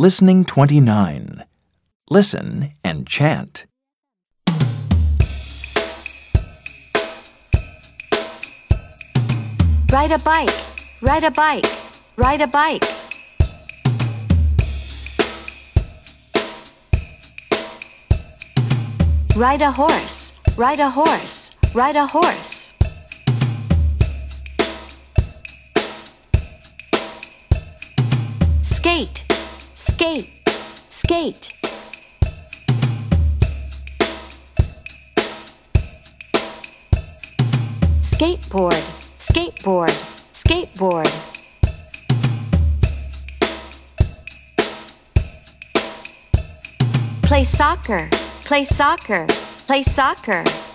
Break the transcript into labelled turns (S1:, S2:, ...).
S1: Listening 29. Listen and chant.
S2: Ride a bike, ride a bike, ride a bike. Ride a horse, ride a horse, ride a horse. Skate, skate, skate. Skateboard, skateboard, skateboard. Play soccer, play soccer, play soccer.